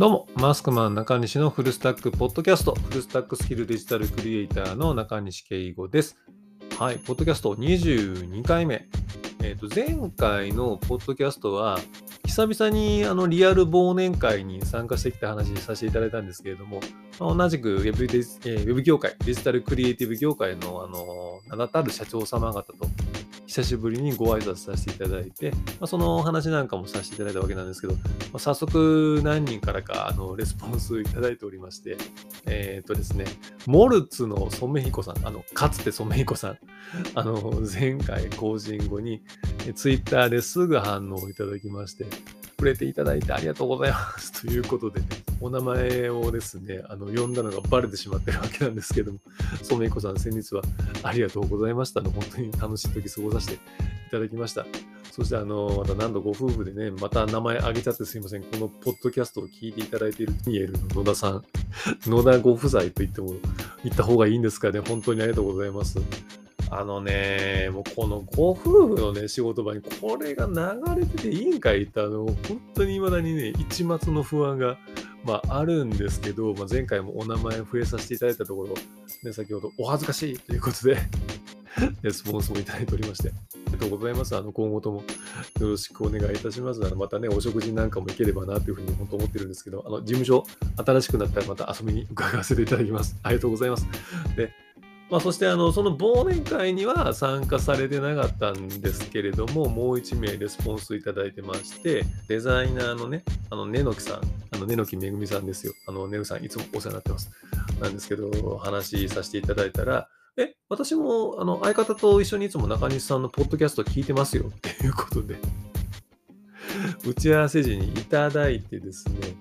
どうも、マスクマン中西のフルスタックポッドキャスト、フルスタックスキルデジタルクリエイターの中西圭吾です。はい、ポッドキャスト22回目。えっ、と、前回のポッドキャストは、久々にあのリアル忘年会に参加してきた話にさせていただいたんですけれども、まあ同じくウェブデ、えーウェブ業界、デジタルクリエイティブ業界のあの名だたる社長様方と久しぶりにご挨拶させていただいて、まあ、そのお話なんかもさせていただいたわけなんですけど、まあ、早速何人からかあのレスポンスいただいておりまして、えっ、とですね、モルツの染彦さん、あの、かつて染彦さん、あの、前回更新後に、ツイッターですぐ反応をいただきまして、触れていただいてありがとうございます ということでね、お名前をですね、あの、呼んだのがバレてしまってるわけなんですけども、染彦さん、先日はありがとうございましたの、本当に楽しい時過ごさせていただきました。そして、あの、また何度ご夫婦でね、また名前挙げちゃってすいません。このポッドキャストを聞いていただいているニエルの野田さん、野田ご夫妻と言っても、言った方がいいんですかね。本当にありがとうございます。あのね、もうこのご夫婦のね、仕事場にこれが流れてていいんかいって、あの、本当に未だにね、一末の不安が、まあ、あるんですけど、まあ、前回もお名前増えさせていただいたところ、ね、先ほどお恥ずかしいということで、レ スポンスもいただいておりまして、ありがとうございます。あの、今後ともよろしくお願いいたします。あのまたね、お食事なんかも行ければなというふうに本当思ってるんですけど、あの、事務所、新しくなったらまた遊びに伺わせていただきます。ありがとうございます。で、まあ、そしてあのその忘年会には参加されてなかったんですけれども、もう1名レスポンスいただいてまして、デザイナーのね、あの、ねのきさん、あの、ねのきめぐみさんですよ。あの、ねのさん、いつもお世話になってます。なんですけど、話させていただいたら、え、私もあの相方と一緒にいつも中西さんのポッドキャスト聞いてますよっていうことで、打ち合わせ時にいただいてですね、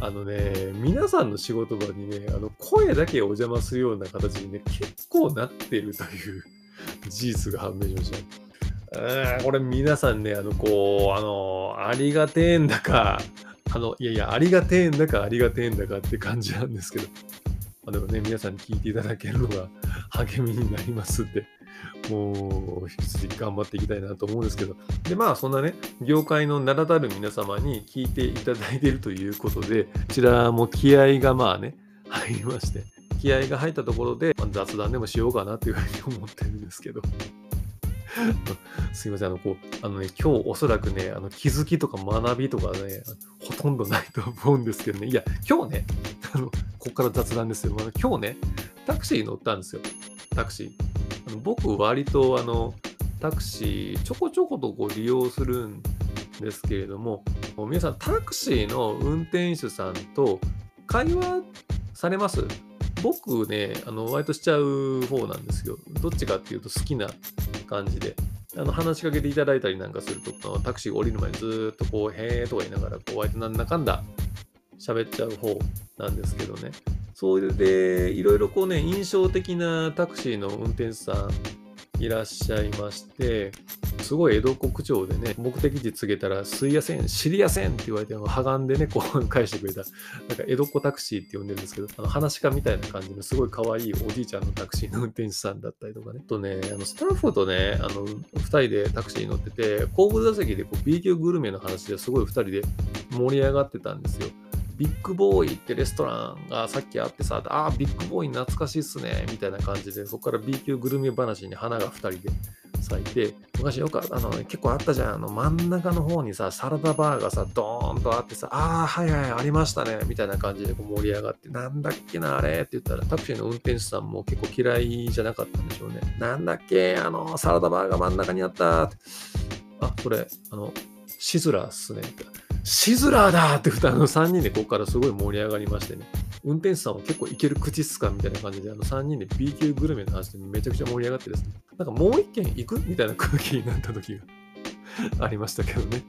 あのね、皆さんの仕事場にね、あの声だけお邪魔するような形にね、結構なってるという 事実が判明しました。これ皆さんね、あの、こう、あの、ありがてえんだか、あの、いやいや、ありがてえんだか、ありがてえんだかって感じなんですけど、まあ、でもね、皆さんに聞いていただけるのが励みになりますんで、もう、引き続き頑張っていきたいなと思うんですけど、で、まあ、そんなね、業界の名だたる皆様に聞いていただいているということで、こちらも気合がまあね、入りまして、気合が入ったところで、まあ雑談でもしようかなというふうに思ってるんですけど。すいません、あの、こう、あのね、今日おそらくね、あの、気づきとか学びとかね、ほとんどないと思うんですけどね、いや、今日ね、あの、ここから雑談ですよ。今日ね、タクシー乗ったんですよ。タクシー。僕、割と、あの、タクシー、ちょこちょことこう利用するんですけれども、皆さん、タクシーの運転手さんと会話されます？僕ね、あの、割としちゃう方なんですよ。どっちかっていうと好きな感じで。あの話しかけていただいたりなんかすると、タクシーが降りる前にずっとこう、へーとか言いながら、こう、割となんだかんだ喋っちゃう方なんですけどね。それで、いろいろこうね、印象的なタクシーの運転手さんいらっしゃいまして、すごい江戸っ子口調でね、目的地告げたら、すいやせん、知りやせんって言われて、あの、はがんでね、こう返してくれた、なんか江戸っ子タクシーって呼んでるんですけど、あの、話し家みたいな感じのすごい可愛いおじいちゃんのタクシーの運転手さんだったりとかね。とね、あの、スタッフとね、あの、二人でタクシーに乗ってて、後部座席でこう B 級グルメの話ですごい二人で盛り上がってたんですよ。ビッグボーイってレストランがさっきあってさ、ああ、ビッグボーイ懐かしいっすね、みたいな感じで、そこから B 級グルメ話に花が2人で咲いて、昔よくあの、結構あったじゃん、あの真ん中の方にさ、サラダバーがさ、ドーンとあってさ、ああ、はいはい、ありましたね、みたいな感じでこう盛り上がって、なんだっけな、あれって言ったら、タクシーの運転手さんも結構嫌いじゃなかったんでしょうね。なんだっけ、あの、サラダバーが真ん中にあった。あ、それ、あの、シズラーっすね。みたいなシズラーだってあの3人でここからすごい盛り上がりましてね。運転手さんも結構いける口っすかみたいな感じで、あの3人で B 級グルメの話でめちゃくちゃ盛り上がってですね。なんかもう一軒行くみたいな空気になった時が ありましたけどね。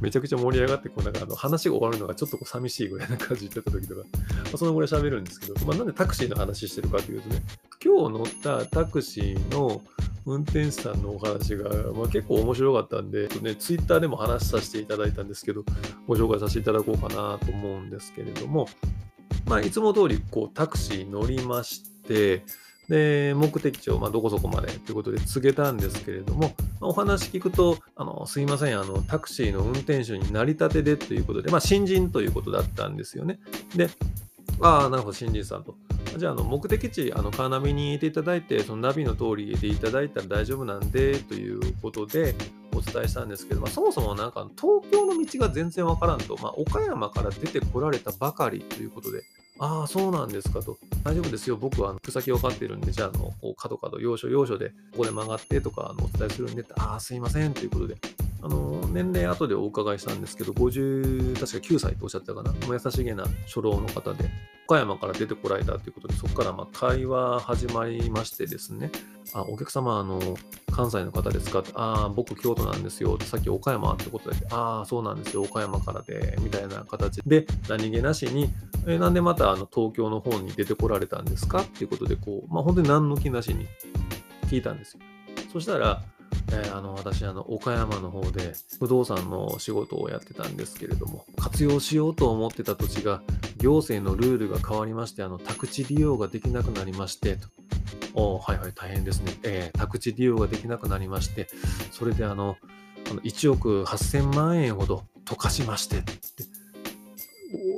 めちゃくちゃ盛り上がって、こうなんかあの話が終わるのがちょっとこう寂しいぐらいな感じで言ってた時とか、まあ、そのぐらい喋るんですけど、まあ、なんでタクシーの話してるかというとね、今日乗ったタクシーの運転手さんのお話が、まあ、結構面白かったんで、ね、ツイッターでも話させていただいたんですけど、ご紹介させていただこうかなと思うんですけれども、まあ、いつも通りこうタクシー乗りまして、で、目的地をまどこそこまでということで告げたんですけれども、ま、お話聞くと、あのすいませんあの、タクシーの運転手になりたてでということで、まあ、新人ということだったんですよね。で、ああ、なるほど、新人さんと。じゃあ、あの目的地、あのカーナビにいていただいて、そのナビの通りでいただいたら大丈夫なんでということでお伝えしたんですけど、まあ、そもそもなんか東京の道が全然わからんと、まあ、岡山から出てこられたばかりということで、ああ、そうなんですかと。大丈夫ですよ。僕は草先分かってるんで、じゃあ、あの、角角、要所要所で、ここで曲がってとかあのお伝えするんで、ああ、すいませんということで、あの、年齢後でお伺いしたんですけど、50、確か9歳とおっしゃったかな？優しげな初老の方で、岡山から出てこられたということで、そこからま会話始まりましてですね、あお客様、あの、関西の方ですか？ってああ、僕京都なんですよ。さっき岡山ってことで、ああ、そうなんですよ。岡山からで、みたいな形で、何気なしに、えなんでまたあの東京の方に出てこられたんですか？っていうことで、こう、まあ本当に何の気なしに聞いたんですよ。そしたら、えー、あの私あの岡山の方で不動産の仕事をやってたんですけれども活用しようと思ってた土地が行政のルールが変わりましてあの宅地利用ができなくなりましてと。おはいはい大変ですね、えー、宅地利用ができなくなりましてそれであのあの1億8000万円ほど溶かしましてって。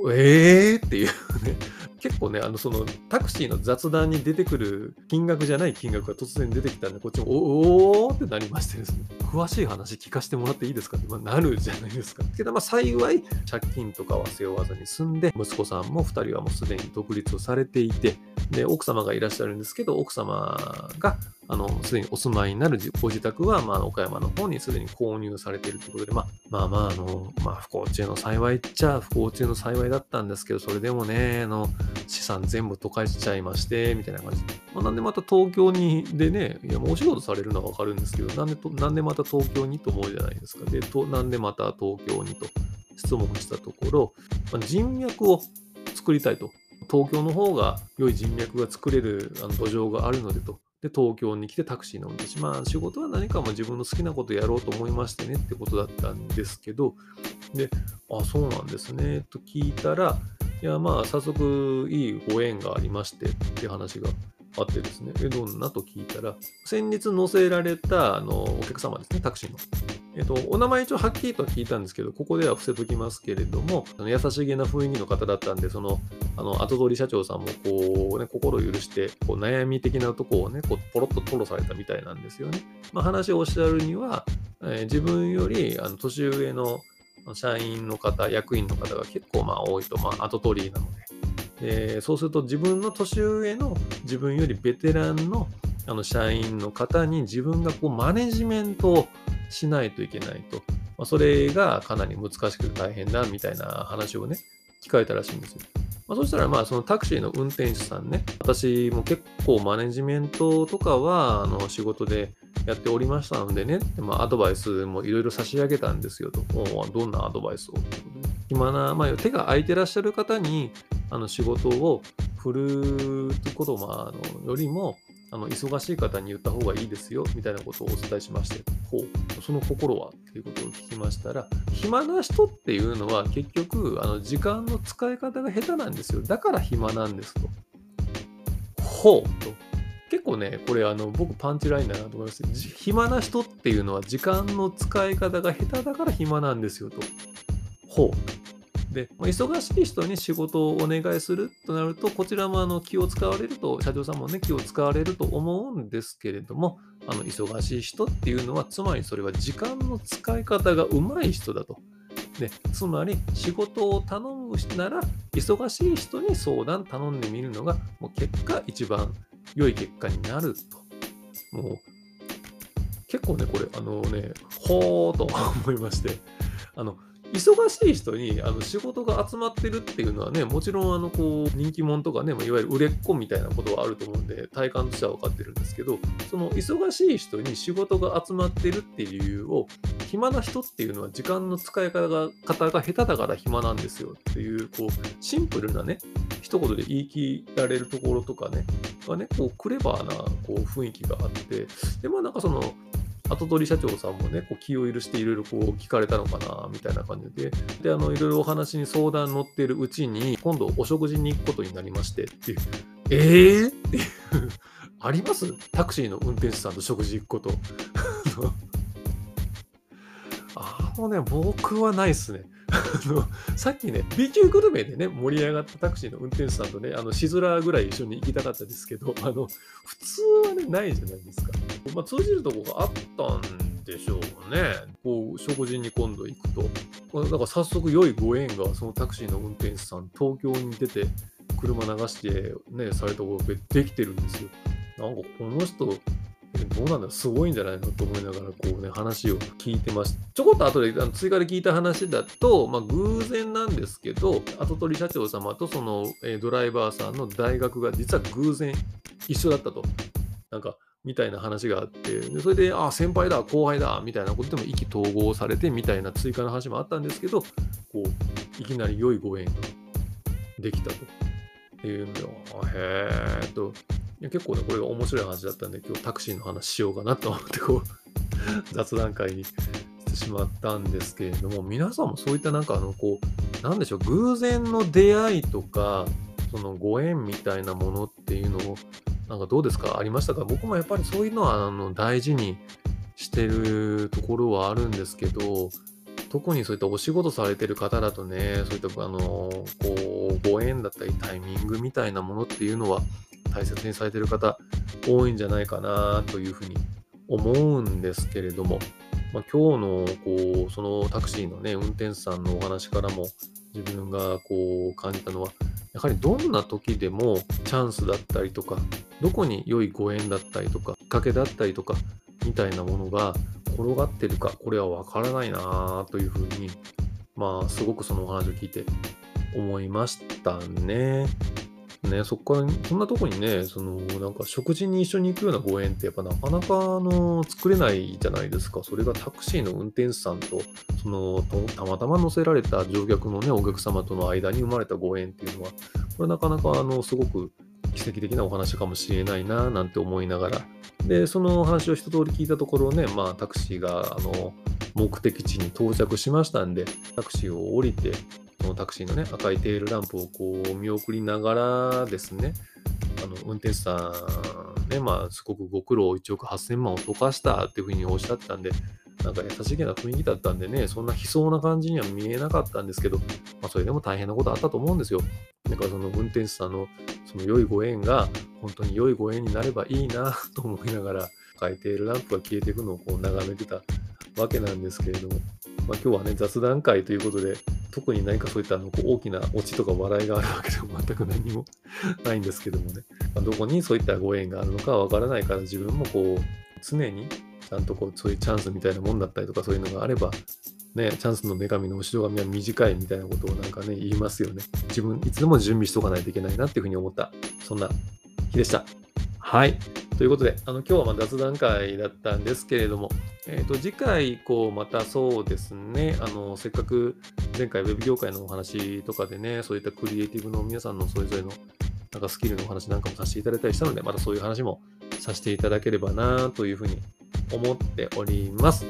えーっていうね。構ね、あの、その、タクシーの雑談に出てくる金額じゃない金額が突然出てきたんで、こっちも、おおーってなりましてですね、詳しい話聞かせてもらっていいですかって、まあ、なるじゃないですか。けど、まあ、幸い、借金とかは背負わずに済んで、息子さんも2人はもうすでに独立をされていて、で、奥様がいらっしゃるんですけど、奥様が、あの、すでにお住まいになるご自宅は、まあ、岡山の方にすでに購入されているということで、まあ、まあまあ、あの、まあ、不幸中の幸いっちゃ不幸中の幸いだったんですけど、それでもね、あの、資産全部溶かしちゃいまして、みたいな感じで。まあ、なんでまた東京に、でね、いや、もうお仕事されるのはわかるんですけど、なんでと、なんでまた東京にと思うじゃないですか。で、となんでまた東京にと質問したところ、まあ、人脈を作りたいと。東京の方が良い人脈が作れるあの土壌があるのでと。で、東京に来てタクシーの運転手。まあ、仕事は何かも自分の好きなことやろうと思いましてねってことだったんですけど、で、あ、そうなんですね、と聞いたら、いや、まあ、早速いいご縁がありましてって話があってですね、え、どんなと聞いたら、先日載せられたあのお客様ですね、タクシーの。えっと、お名前一応はっきりとは聞いたんですけど、ここでは伏せときますけれども、あの優しげな雰囲気の方だったんで、その、あの、後取り社長さんも、こう、ね、心を許して、こう、悩み的なとこをね、こう、ポロッと吐露されたみたいなんですよね。まあ、話をおっしゃるには、えー、自分より、あの、年上の社員の方、役員の方が結構、まあ、多いと、まあ、後取りなので、でそうすると自分の年上の自分よりベテランのあの社員の方に自分がこうマネジメントをしないといけないと。まあ、それがかなり難しくて大変だみたいな話をね、聞かれたらしいんですよ。まあ、そしたら、まあ、そのタクシーの運転手さんね、私も結構マネジメントとかは、あの、仕事でやっておりましたのでね、まあ、アドバイスもいろいろ差し上げたんですよと。どんなアドバイスを。暇な、まあ、手が空いてらっしゃる方に、あの、仕事を振ることも、あの、よりも、あの忙しい方に言った方がいいですよみたいなことをお伝えしまして、ほう、その心はっていうことを聞きましたら、暇な人っていうのは結局、あの時間の使い方が下手なんですよ。だから暇なんですと。ほうと。結構ね、これあの僕パンチラインだなと思います。暇な人っていうのは時間の使い方が下手だから暇なんですよと。ほう。で、まあ、忙しい人に仕事をお願いするとなると、こちらもあの気を使われると、社長さんもね、気を使われると思うんですけれども、あの忙しい人っていうのは、つまりそれは時間の使い方がうまい人だと。でつまり仕事を頼むなら忙しい人に相談頼んでみるのがもう結果一番良い結果になると。もう結構ねこれあのねほーと思いましてあの忙しい人にあの仕事が集まってるっていうのはね、もちろんあのこう人気者とかね、まあ、いわゆる売れっ子みたいなことはあると思うんで、体感としては分かってるんですけど、その忙しい人に仕事が集まってるっていう理由を、暇な人っていうのは時間の使い方が方が下手だから暇なんですよっていう、こう、シンプルなね、一言で言い切られるところとかね、がね、こう、クレバーなこう雰囲気があって、で、まあなんかその、後取り社長さんもね、こう気を許していろいろこう聞かれたのかな、みたいな感じで、で、あの、いろいろお話に相談乗ってるうちに、今度お食事に行くことになりましてっていう、えー？っていう。あります？タクシーの運転手さんと食事行くこと。あのね、僕はないっすね。あのさっきね、B 級グルメでね、盛り上がったタクシーの運転手さんとね、あの、しずらぐらい一緒に行きたかったですけど、あの、普通はね、ないじゃないですか。まあ、通じるとこがあったんでしょうね。こう、食事に今度行くと。だから早速良いご縁が、そのタクシーの運転手さん、東京に出て、車流してね、されたことでできてるんですよ。なんかこの人、どうなんだろうすごいんじゃないのと思いながらこうね話を聞いてました。ちょこっと後であの追加で聞いた話だと、まあ、偶然なんですけど跡取り社長様とその、え、ドライバーさんの大学が実は偶然一緒だったと。なんかみたいな話があってでそれであ先輩だ後輩だみたいなことでも意気投合されてみたいな追加の話もあったんですけどこういきなり良いご縁ができたと。いうのへえと。や結構ね、これが面白い話だったんで、今日タクシーの話しようかなと思って、こう、雑談会にしてしまったんですけれども、皆さんもそういったなんか、あの、こう、なんでしょう、偶然の出会いとか、そのご縁みたいなものっていうのを、なんかどうですか？ありましたか？僕もやっぱりそういうのは、あの、大事にしてるところはあるんですけど、特にそういったお仕事されてる方だとね、そういったあのこうご縁だったりタイミングみたいなものっていうのは大切にされてる方多いんじゃないかなというふうに思うんですけれども、まあ、今日のこうそのタクシーのね運転手さんのお話からも自分がこう感じたのはやはりどんな時でもチャンスだったりとかどこに良いご縁だったりとかきっかけだったりとかみたいなものが転がってるかこれはわからないなというふうにまあすごくそのお話を聞いて思いましたね。ね、そこから、そんなとこにね、その、なんか食事に一緒に行くようなご縁ってやっぱなかなか、あの、作れないじゃないですか。それがタクシーの運転手さんと、その、たまたま乗せられた乗客のね、お客様との間に生まれたご縁っていうのは、これなかなか、あの、すごく奇跡的なお話かもしれないな、なんて思いながら、で、その話を一通り聞いたところね、まあ、タクシーが、あの、目的地に到着しましたんで、タクシーを降りて、タクシーのね、赤いテールランプをこう見送りながらですね、あの運転手さんね、まあ、すごくご苦労1億8000万を溶かしたっていうふうにおっしゃったんで、なんか優しげな雰囲気だったんでね、そんな悲壮な感じには見えなかったんですけど、まあ、それでも大変なことあったと思うんですよ。だからその運転手さんのその良いご縁が本当に良いご縁になればいいなと思いながら、赤いテールランプが消えていくのをこう眺めてたわけなんですけれども、まあ、今日はね、雑談会ということで、特に何かそういったあのこう大きなオチとか笑いがあるわけでも 全く何もないんですけどもね、まあ、どこにそういったご縁があるのかわからないから自分もこう常にちゃんとこうそういうチャンスみたいなもんだったりとかそういうのがあればね、チャンスの女神の後ろ髪は短いみたいなことをなんかね、言いますよね。自分、いつでも準備しとかないといけないなっていうふうに思った、そんな日でした。はい。ということで、あの今日はま雑談会だったんですけれども、えー、と次回以降またそうですねあのせっかく前回 Web 業界のお話とかでねそういったクリエイティブの皆さんのそれぞれのなんかスキルのお話なんかもさせていただいたりしたのでまたそういう話もさせていただければなというふうに思っております。